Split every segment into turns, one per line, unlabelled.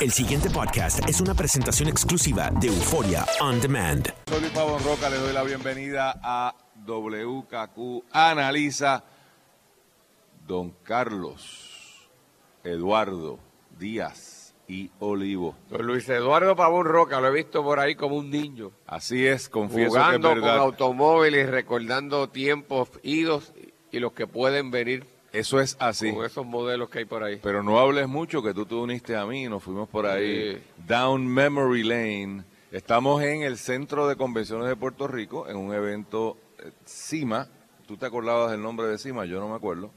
El siguiente podcast es una presentación exclusiva de Euforia On Demand.
Soy Luis Pavón Roca, les doy la bienvenida a WKQ Analiza. Don Carlos Eduardo Díaz y Olivo.
Don Luis Eduardo Pavón Roca, lo he visto por ahí como un niño.
Así es, confieso
jugando
que es verdad.
con automóviles, recordando tiempos idos y los que pueden venir
Eso es así.
con esos modelos que hay por ahí.
Pero no hables mucho que tú te uniste a mí, nos fuimos por ahí.
Sí.
Down Memory Lane. Estamos en el Centro de Convenciones de Puerto Rico, en un evento eh, CIMA. Tú te acordabas del nombre de CIMA, yo no me acuerdo.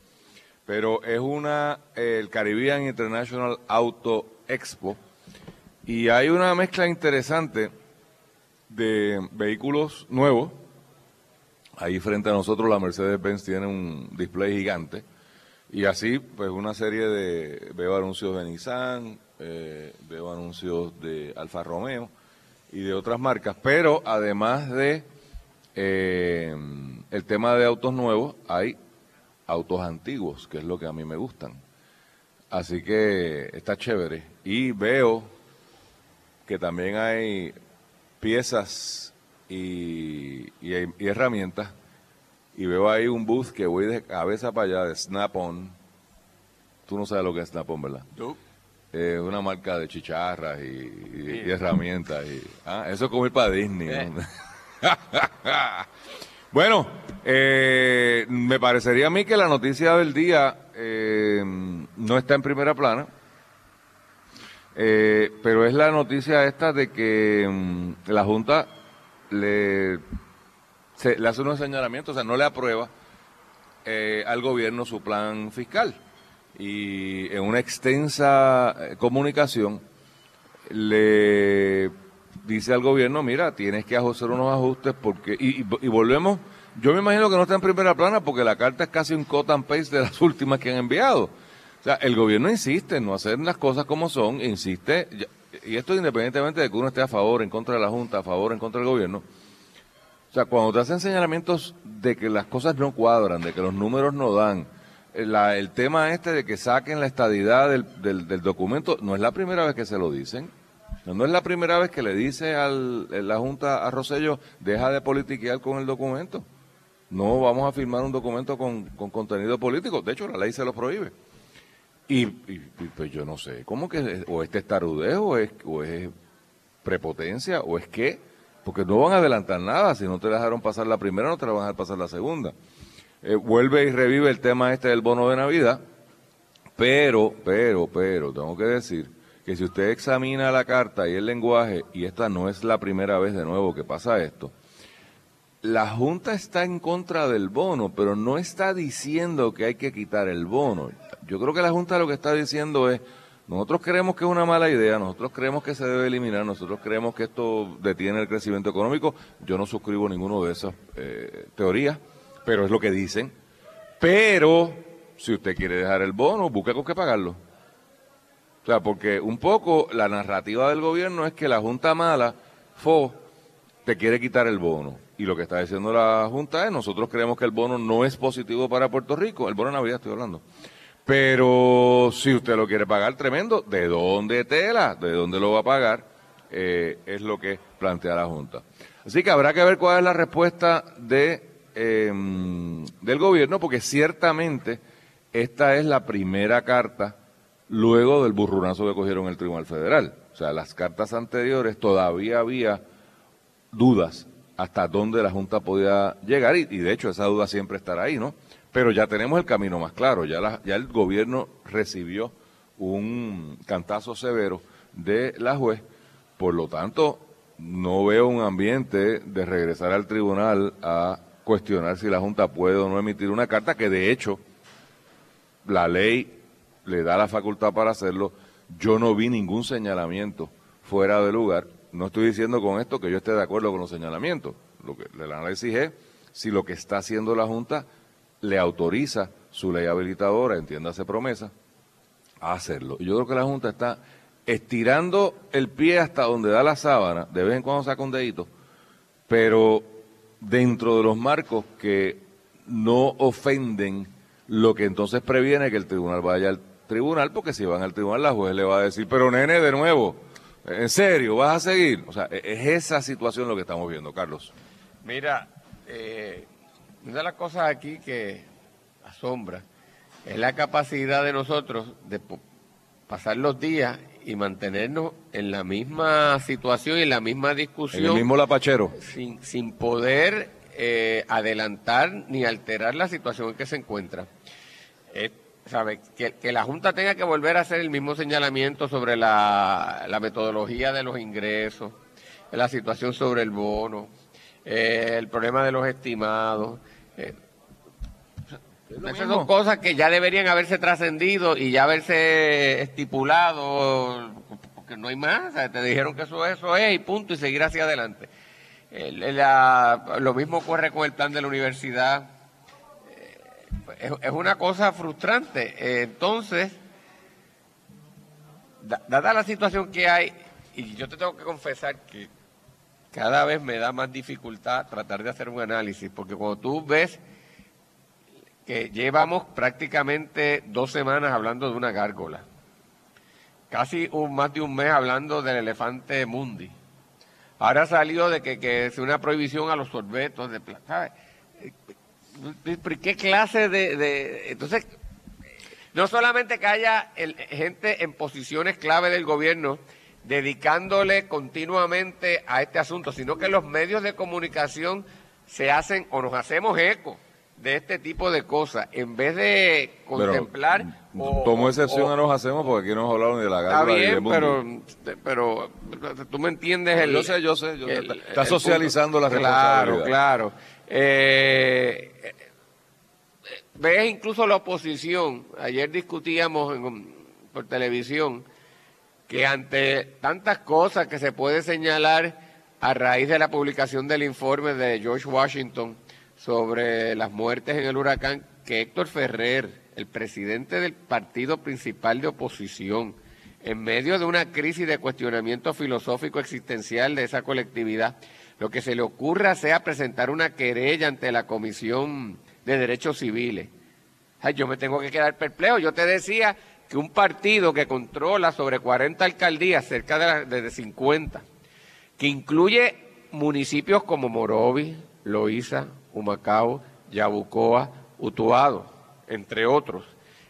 Pero es una, eh, el Caribbean International Auto Expo. Y hay una mezcla interesante de vehículos nuevos. Ahí frente a nosotros la Mercedes-Benz tiene un display gigante. Y así, pues una serie de, veo anuncios de Nissan, eh, veo anuncios de Alfa Romeo y de otras marcas, pero además de eh, el tema de autos nuevos, hay autos antiguos, que es lo que a mí me gustan. Así que está chévere. Y veo que también hay piezas y, herramientas y veo ahí un booth que voy de cabeza para allá de Snap-on. Tú no sabes lo que es Snap-on, ¿verdad? Es una marca de chicharras y, y- y herramientas. Y, ah, eso es como ir para Disney. ¿no? bueno, eh, me parecería a mí que la noticia del día eh, no está en primera plana. Eh, pero es la noticia esta de que mm, la Junta le le hace unos señalamientos, o sea, no le aprueba eh, al gobierno su plan fiscal. Y en una extensa eh, comunicación le dice al gobierno, mira, tienes que hacer unos ajustes porque... Y, y- volvemos, yo me imagino que no está en primera plana porque la carta es casi un cut and paste de las últimas que han enviado. O sea, el gobierno insiste en no hacer las cosas como son, insiste, y esto independientemente de que uno esté a favor, en contra de la Junta, a favor, en contra del gobierno, o sea, cuando te hacen señalamientos de que las cosas no cuadran, de que los números no dan, eh, el tema este de que saquen la estadidad del, documento, no es la primera vez que se lo dicen. No, es la primera vez que le dice al, eh, la Junta a Rosello, deja de politiquear con el documento. No vamos a firmar un documento con, con contenido político. De hecho, la ley se lo prohíbe. Y, pues yo no sé, ¿cómo que o este tarudez o es, o es prepotencia o es qué? Porque no van a adelantar nada, si no te dejaron pasar la primera, no te la van a dejar pasar la segunda. Eh, vuelve y revive el tema este del bono de Navidad, pero, pero, pero, tengo que decir que si usted examina la carta y el lenguaje, y esta no es la primera vez de nuevo que pasa esto, la Junta está en contra del bono, pero no está diciendo que hay que quitar el bono. Yo creo que la Junta lo que está diciendo es, nosotros creemos que es una mala idea, nosotros creemos que se debe eliminar, nosotros creemos que esto detiene el crecimiento económico. Yo no suscribo ninguno de esas eh, teorías, pero es lo que dicen. Pero, si usted quiere dejar el bono, busque con qué pagarlo. O sea, porque un poco la narrativa del gobierno es que la Junta mala, FO, te quiere quitar el bono. Y lo que está diciendo la Junta es, nosotros creemos que el bono no es positivo para Puerto Rico, el bono Navidad estoy hablando. Pero si usted lo quiere pagar tremendo, ¿de dónde tela? ¿De dónde lo va a pagar? Eh, es lo que plantea la Junta. Así que habrá que ver cuál es la respuesta de, eh, del gobierno, porque ciertamente esta es la primera carta luego del burrunazo que cogieron el Tribunal Federal. O sea, las cartas anteriores todavía había dudas hasta dónde la Junta podía llegar y, y de hecho esa duda siempre estará ahí, ¿no? Pero ya tenemos el camino más claro, ya, la- el gobierno recibió un cantazo severo de la juez, por lo tanto no veo un ambiente de regresar al tribunal a cuestionar si la Junta puede o no emitir una carta que de hecho la ley le da la facultad para hacerlo. Yo no vi ningún señalamiento fuera de lugar. No estoy diciendo con esto que yo esté de acuerdo con los señalamientos. Lo que el análisis es si lo que está haciendo la Junta le autoriza su ley habilitadora, entiéndase promesa, a hacerlo. Yo creo que la Junta está estirando el pie hasta donde da la sábana, de vez en cuando saca un dedito, pero dentro de los marcos que no ofenden lo que entonces previene que el tribunal vaya al tribunal, porque si van al tribunal la juez le va a decir, pero nene, de nuevo, ¿en serio vas a seguir? O sea, e, es esa situación lo que estamos viendo, Carlos.
Mira, eh, una de las cosas aquí que asombra es la capacidad de nosotros de pasar los días y mantenernos en la misma situación y en la misma discusión.
En el mismo lapachero.
Sin, sin poder eh, adelantar ni alterar la situación en que se encuentra. Eh, ¿sabe? Que, la Junta tenga que volver a hacer el mismo señalamiento sobre la, metodología de los ingresos, la situación sobre el bono, eh, el problema de los estimados. Eh, esas son cosas que ya deberían haberse trascendido y ya haberse estipulado, porque no hay más. te dijeron que eso, eso es y punto, y seguir hacia adelante. lo mismo ocurre con el plan de la universidad es, una cosa frustrante. entonces, dada la situación que hay, y yo te tengo que confesar que cada vez me da más dificultad tratar de hacer un análisis, porque cuando tú ves que llevamos prácticamente dos semanas hablando de una gárgola, casi un, más de un mes hablando del elefante mundi, ahora salió de que, que es una prohibición a los sorbetos de plata. ¿Qué clase de, Entonces, no solamente que haya gente en posiciones clave del gobierno dedicándole continuamente a este asunto, sino que los medios de comunicación se hacen o nos hacemos eco de este tipo de cosas en vez de contemplar
o, tomo excepción a nos hacemos porque aquí no hemos hablado ni de la
guerra está bien pero pero tú me entiendes el
yo sé yo sé yo está socializando la
claro claro. Eh, ves incluso la oposición, ayer discutíamos por televisión, que ante tantas cosas que se puede señalar a raíz de la publicación del informe de George Washington sobre las muertes en el huracán, que Héctor Ferrer, el presidente del partido principal de oposición, en medio de una crisis de cuestionamiento filosófico existencial de esa colectividad, lo que se le ocurra sea presentar una querella ante la Comisión de Derechos Civiles. yo me tengo que quedar perplejo. Yo te decía que un partido que controla sobre 40 alcaldías, cerca de, de 50, que incluye municipios como Morovi, Loíza, Humacao, Yabucoa, Utuado, entre otros,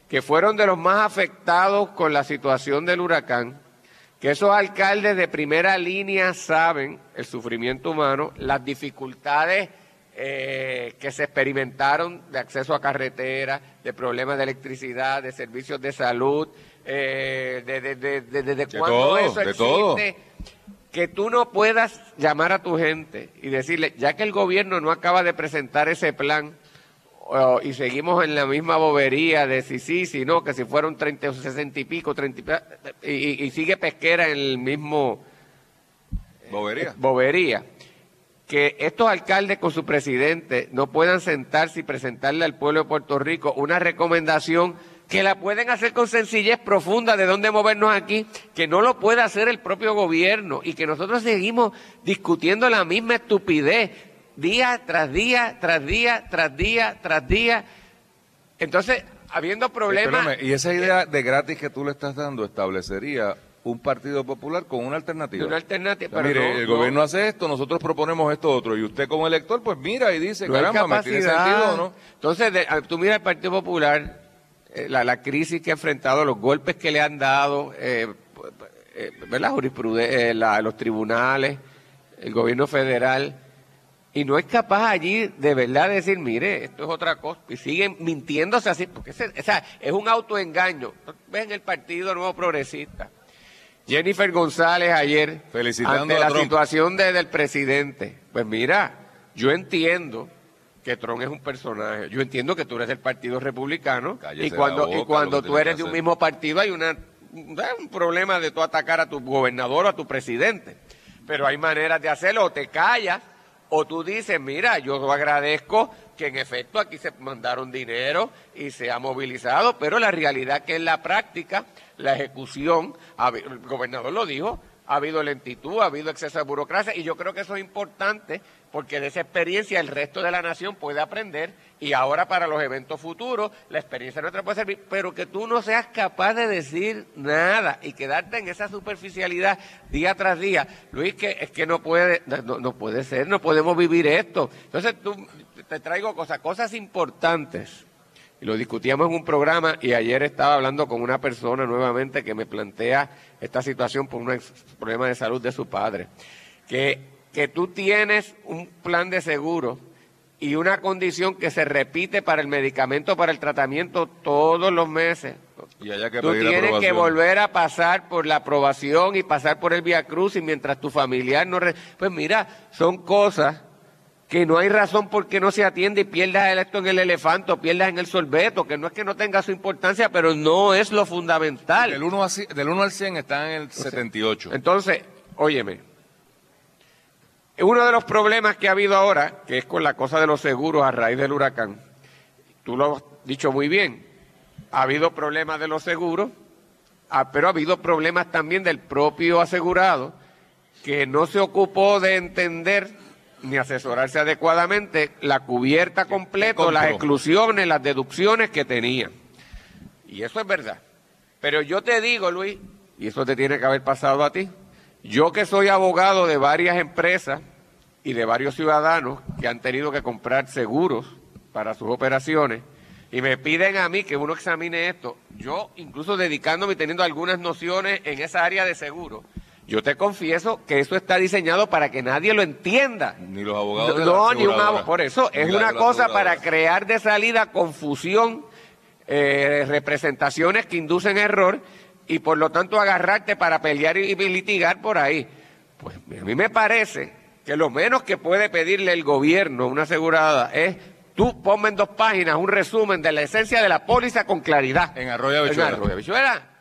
que fueron de los más afectados con la situación del huracán, que esos alcaldes de primera línea saben el sufrimiento humano, las dificultades eh, que se experimentaron de acceso a carretera, de problemas de electricidad, de servicios de salud, eh, de, de, cuándo eso existe, que tú no puedas llamar a tu gente y decirle, ya que el gobierno no acaba de presentar ese plan, y seguimos en la misma bobería de si sí, si no, que si fueron 30 o 60 y pico, 30 y, y, sigue pesquera en el mismo...
Bobería. Eh,
bobería. Que estos alcaldes con su presidente no puedan sentarse y presentarle al pueblo de Puerto Rico una recomendación que la pueden hacer con sencillez profunda de dónde movernos aquí, que no lo puede hacer el propio gobierno y que nosotros seguimos discutiendo la misma estupidez día tras día, tras día, tras día, tras día. Entonces, habiendo problemas...
y esa idea de gratis que tú le estás dando establecería un partido popular con una alternativa.
Una alternativa.
mire, el gobierno hace esto, nosotros proponemos esto otro, y usted como elector, pues mira y dice, caramba, ¿me tiene sentido no?
Entonces, tú mira el Partido Popular, eh, la, crisis que ha enfrentado, los golpes que le han dado, eh, eh, eh los tribunales, el gobierno federal, y no es capaz allí de verdad de decir, mire, esto es otra cosa, y siguen mintiéndose así, porque es, es un autoengaño. Ven el Partido Nuevo Progresista. Jennifer González ayer,
Felicitando
ante la situación del presidente. Pues mira, yo entiendo que Trump es un personaje. Yo entiendo que tú eres del Partido Republicano y cuando, y cuando tú eres de un mismo partido hay una, un problema de tú atacar a tu gobernador o a tu presidente. Pero hay maneras de hacerlo, o te callas o tú dices, mira, yo agradezco que en efecto aquí se mandaron dinero y se ha movilizado, pero la realidad que en la práctica, la ejecución, el gobernador lo dijo, ha habido lentitud, ha habido exceso de burocracia y yo creo que eso es importante porque de esa experiencia el resto de la nación puede aprender y ahora para los eventos futuros la experiencia nuestra puede servir, pero que tú no seas capaz de decir nada y quedarte en esa superficialidad día tras día. Luis, que es que no puede, no, no puede ser, no podemos vivir esto. Entonces tú, te traigo cosas, cosas importantes lo discutíamos en un programa y ayer estaba hablando con una persona nuevamente que me plantea esta situación por un problema de salud de su padre. Que, que tú tienes un plan de seguro y una condición que se repite para el medicamento, para el tratamiento todos los meses.
Y haya que
tú tienes que volver a pasar por la aprobación y pasar por el Via Cruz y mientras tu familiar no... Pues mira, son cosas que no hay razón por qué no se atiende y pierdas esto en el elefante o pierdas en el sorbeto, que no es que no tenga su importancia, pero no es lo fundamental.
Del 1, del 1 al 100 está en el 78.
Entonces, óyeme, uno de los problemas que ha habido ahora, que es con la cosa de los seguros a raíz del huracán, tú lo has dicho muy bien, ha habido problemas de los seguros, ah, pero ha habido problemas también del propio asegurado, que no se ocupó de entender ni asesorarse adecuadamente la cubierta completa, las exclusiones, las deducciones que tenía. Y eso es verdad. Pero yo te digo, Luis, y eso te tiene que haber pasado a ti, yo que soy abogado de varias empresas y de varios ciudadanos que han tenido que comprar seguros para sus operaciones, y me piden a mí que uno examine esto, yo incluso dedicándome y teniendo algunas nociones en esa área de seguro, yo te confieso que eso está diseñado para que nadie lo entienda.
Ni los abogados.
No, ni un abogado. Por eso es una cosa para crear de salida confusión, eh, representaciones que inducen error y por lo tanto agarrarte para pelear y, litigar por ahí. Pues a mí me parece que lo menos que puede pedirle el gobierno, una asegurada, es tú ponme en dos páginas un resumen de la esencia de la póliza con claridad.
En Arroyo
Bichuela. En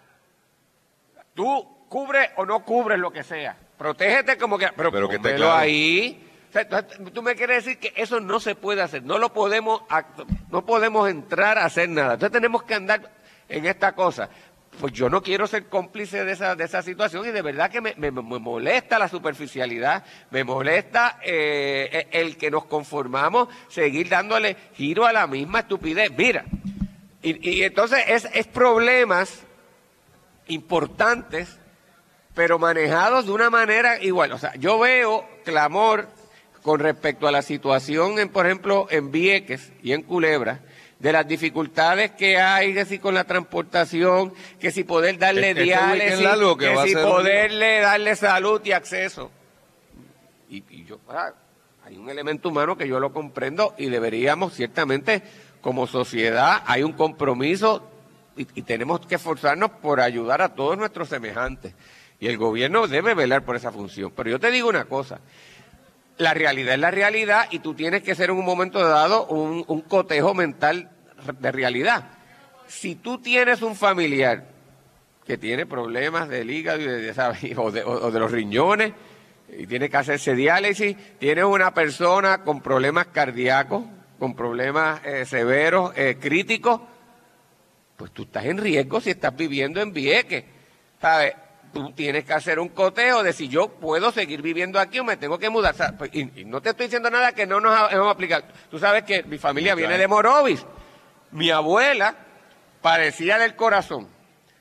Tú cubre o no cubre lo que sea. Protégete como que... Pero, pero que te claro. ahí. tú me quieres decir que eso no se puede hacer, no lo podemos, no podemos entrar a hacer nada. Entonces tenemos que andar en esta cosa. Pues yo no quiero ser cómplice de esa, de esa situación y de verdad que me, me, molesta la superficialidad, me molesta eh, el que nos conformamos seguir dándole giro a la misma estupidez. Mira, y, y entonces es, es problemas importantes pero manejados de una manera igual. O sea, yo veo clamor con respecto a la situación, en, por ejemplo, en Vieques y en Culebra, de las dificultades que hay, que si con la transportación, que si poder darle este diálisis, que, si poderle darle salud y acceso. Y, yo, ah, hay un elemento humano que yo lo comprendo y deberíamos ciertamente, como sociedad, hay un compromiso y, y tenemos que esforzarnos por ayudar a todos nuestros semejantes. Y el gobierno debe velar por esa función. Pero yo te digo una cosa, la realidad es la realidad y tú tienes que ser en un momento dado un, cotejo mental de realidad. Si tú tienes un familiar que tiene problemas del hígado de, o, de, los riñones y tiene que hacerse diálisis, tienes una persona con problemas cardíacos, con problemas eh, severos, eh, críticos, pues tú estás en riesgo si estás viviendo en Vieques. ¿Sabes? Tú tienes que hacer un coteo de si yo puedo seguir viviendo aquí o me tengo que mudar. Pues, y, no te estoy diciendo nada que no nos hemos aplicado. Tú sabes que mi familia viene de Morovis. Mi abuela parecía del corazón.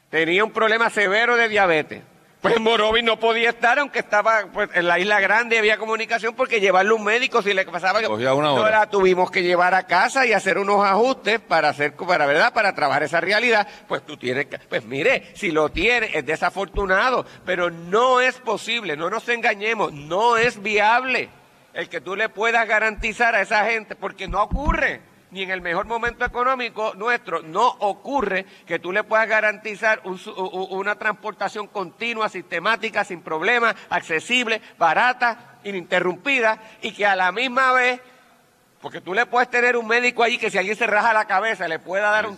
Tenía un problema severo de diabetes. Pues Morovis no podía estar, aunque estaba pues, en la isla grande había comunicación porque llevarle un médico si le pasaba
una hora.
la tuvimos que llevar a casa y hacer unos ajustes para hacer, para verdad, para trabajar esa realidad. Pues tú tienes que, pues mire, si lo tiene, es desafortunado, pero no es posible, no nos engañemos, no es viable el que tú le puedas garantizar a esa gente, porque no ocurre ni en el mejor momento económico nuestro, no ocurre que tú le puedas garantizar una transportación continua, sistemática, sin problemas, accesible, barata, ininterrumpida y que a la misma vez porque tú le puedes tener un médico allí que si alguien se raja la cabeza le pueda dar un,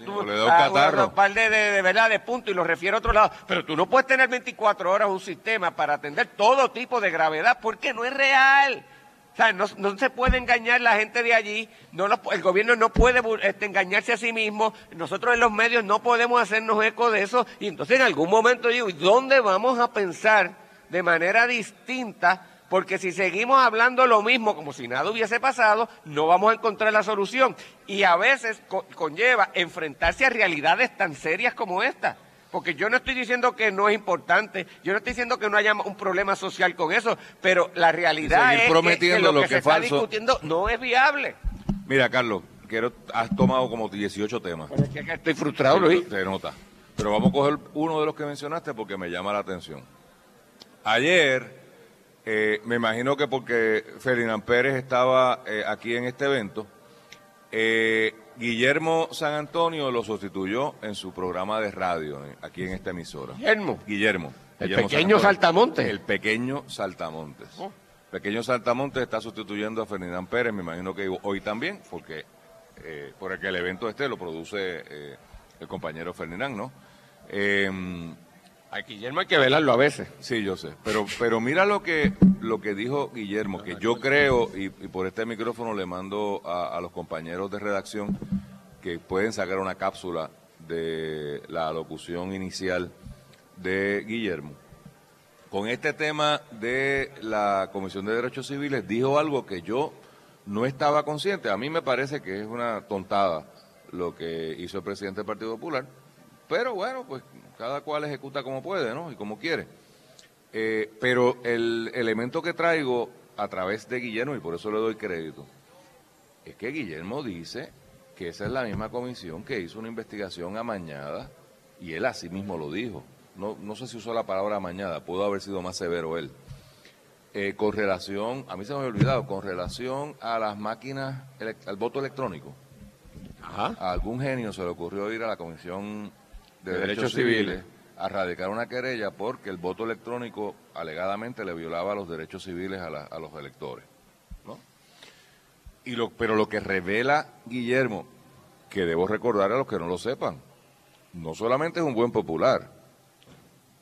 par de, de, verdad de punto y lo refiere a otro lado. Pero tú no puedes tener 24 horas un sistema para atender todo tipo de gravedad porque no es real. O sea, no, se puede engañar la gente de allí, no el gobierno no puede este, engañarse a sí mismo, nosotros en los medios no podemos hacernos eco de eso, y entonces en algún momento digo, ¿y dónde vamos a pensar de manera distinta, porque si seguimos hablando lo mismo como si nada hubiese pasado, no vamos a encontrar la solución. Y a veces co- conlleva enfrentarse a realidades tan serias como esta. Porque yo no estoy diciendo que no es importante, yo no estoy diciendo que no haya un problema social con eso, pero la realidad es que- que,
prometiendo
lo
lo
que,
que
se
es
está discutiendo no es viable.
Mira, Carlos, quiero, has tomado como 18 temas.
Es que estoy frustrado, Luis.
Se nota. Pero vamos a coger uno de los que mencionaste porque me llama la atención. Ayer, eh, me imagino que porque Ferdinand Pérez estaba eh, aquí en este evento, eh, Guillermo San Antonio lo sustituyó en su programa de radio, eh, aquí en esta emisora.
Guillermo.
Guillermo.
El
Guillermo
pequeño. Saltamontes.
El pequeño Saltamontes.
Oh.
Pequeño Saltamontes está sustituyendo a Ferdinand Pérez, me imagino que hoy también, porque eh, por el que el evento este lo produce eh, el compañero Ferdinand, ¿no? Eh,
A Guillermo hay que velarlo a veces.
sí, yo sé, pero pero mira lo que lo que dijo Guillermo, que yo creo y, por este micrófono le mando a, a los compañeros de redacción que pueden sacar una cápsula de la locución inicial de Guillermo. Con este tema de la Comisión de Derechos Civiles dijo algo que yo no estaba consciente. A mí me parece que es una tontada lo que hizo el presidente del Partido Popular. Pero bueno, pues cada cual ejecuta como puede, ¿no? Y como quiere. Eh, pero el elemento que traigo a través de Guillermo, y por eso le doy crédito, es que Guillermo dice que esa es la misma comisión que hizo una investigación amañada, y él así mismo lo dijo. No, no sé si usó la palabra amañada, pudo haber sido más severo él. Eh, con relación, a mí se me había olvidado, con relación a las máquinas, al voto electrónico.
Ajá.
A algún genio se le ocurrió ir a la Comisión de,
De
Derechos,
Derechos
Civiles,
Civiles.
A radicar una querella porque el voto electrónico alegadamente le violaba los derechos civiles a, la- a los electores. ¿no? Y lo, pero lo que revela Guillermo, que debo recordar a los que no lo sepan, no solamente es un buen popular,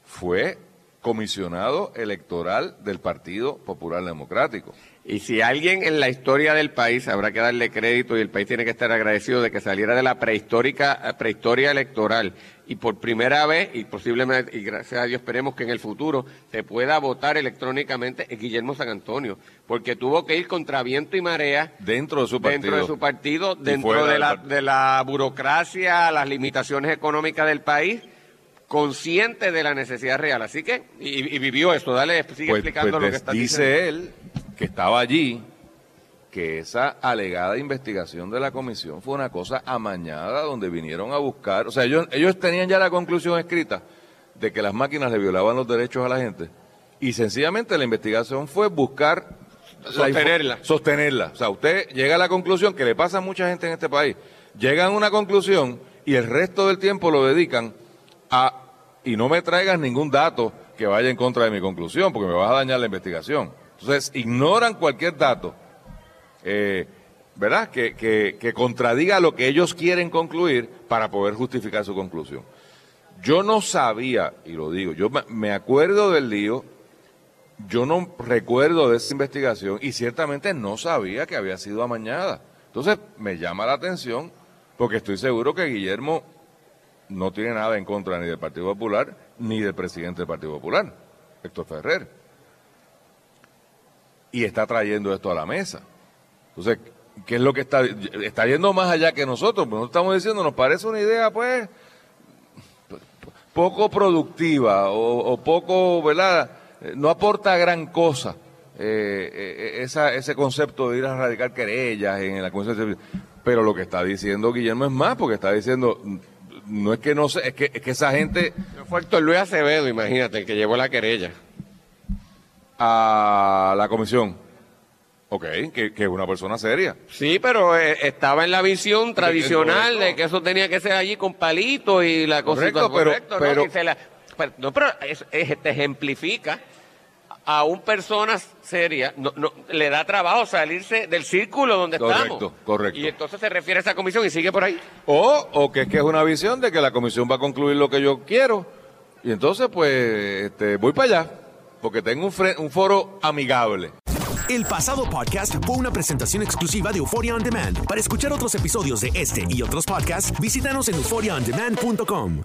fue comisionado electoral del Partido Popular Democrático.
Y si alguien en la historia del país habrá que darle crédito y el país tiene que estar agradecido de que saliera de la prehistórica eh, prehistoria electoral y por primera vez y posiblemente y gracias a Dios esperemos que en el futuro se pueda votar electrónicamente Guillermo San Antonio, porque tuvo que ir contra viento y marea
Dentro de su partido.
dentro de su partido, dentro de la, de la burocracia, las limitaciones económicas del país, consciente de la necesidad real. Así que, y, y vivió esto, dale, sigue
Pues-
explicando
pues
lo que está
dice
diciendo.
él que estaba allí que esa alegada investigación de la comisión fue una cosa amañada donde vinieron a buscar, o sea, ellos, ellos tenían ya la conclusión escrita de que las máquinas le violaban los derechos a la gente y sencillamente la investigación fue buscar
Sostenerla.
sostenerla. O sea, usted llega a la conclusión que le pasa a mucha gente en este país. Llegan a una conclusión y el resto del tiempo lo dedican a y no me traigas ningún dato que vaya en contra de mi conclusión, porque me vas a dañar la investigación. Entonces, ignoran cualquier dato, eh, ¿verdad? Que, que, que contradiga lo que ellos quieren concluir para poder justificar su conclusión. Yo no sabía, y lo digo, yo me- acuerdo del lío, yo no recuerdo de esa investigación y ciertamente no sabía que había sido amañada. Entonces, me llama la atención porque estoy seguro que Guillermo no tiene nada en contra ni del Partido Popular ni del presidente del Partido Popular, Héctor Ferrer. Y está trayendo esto a la mesa. Entonces, ¿qué es lo que está? Está yendo más allá que nosotros. Pues nosotros estamos diciendo, nos parece una idea, pues, poco productiva o, poco, ¿verdad? Eh, No aporta gran cosa eh, eh, ese concepto de ir a radicar querellas en la Comisión de. Pero lo que está diciendo Guillermo es más, porque está diciendo, no es que no sé, es que, es que esa gente
No Fue Héctor Luis Acevedo, imagínate, el que llevó la querella.
A la comisión, ok, que, que es una persona seria.
Sí, pero eh, estaba en la visión tradicional de que eso tenía que ser allí con palitos y la cosita
Correcto, pero-
correcto, ¿no?
pero-
Y se la- pero- no, pero es- es- te ejemplifica a un persona seria, no, no, le da trabajo salirse del círculo donde
Correcto,
estamos.
correcto.
Y entonces se refiere a esa comisión y sigue por ahí.
O, o que es que es una visión de que la comisión va a concluir lo que yo quiero. Y entonces, pues, este, voy para allá, porque tengo un, foro amigable.
El pasado podcast fue una presentación exclusiva de Euphoria On Demand. Para escuchar otros episodios de este y otros podcasts, visítanos en euphoriaondemand.com.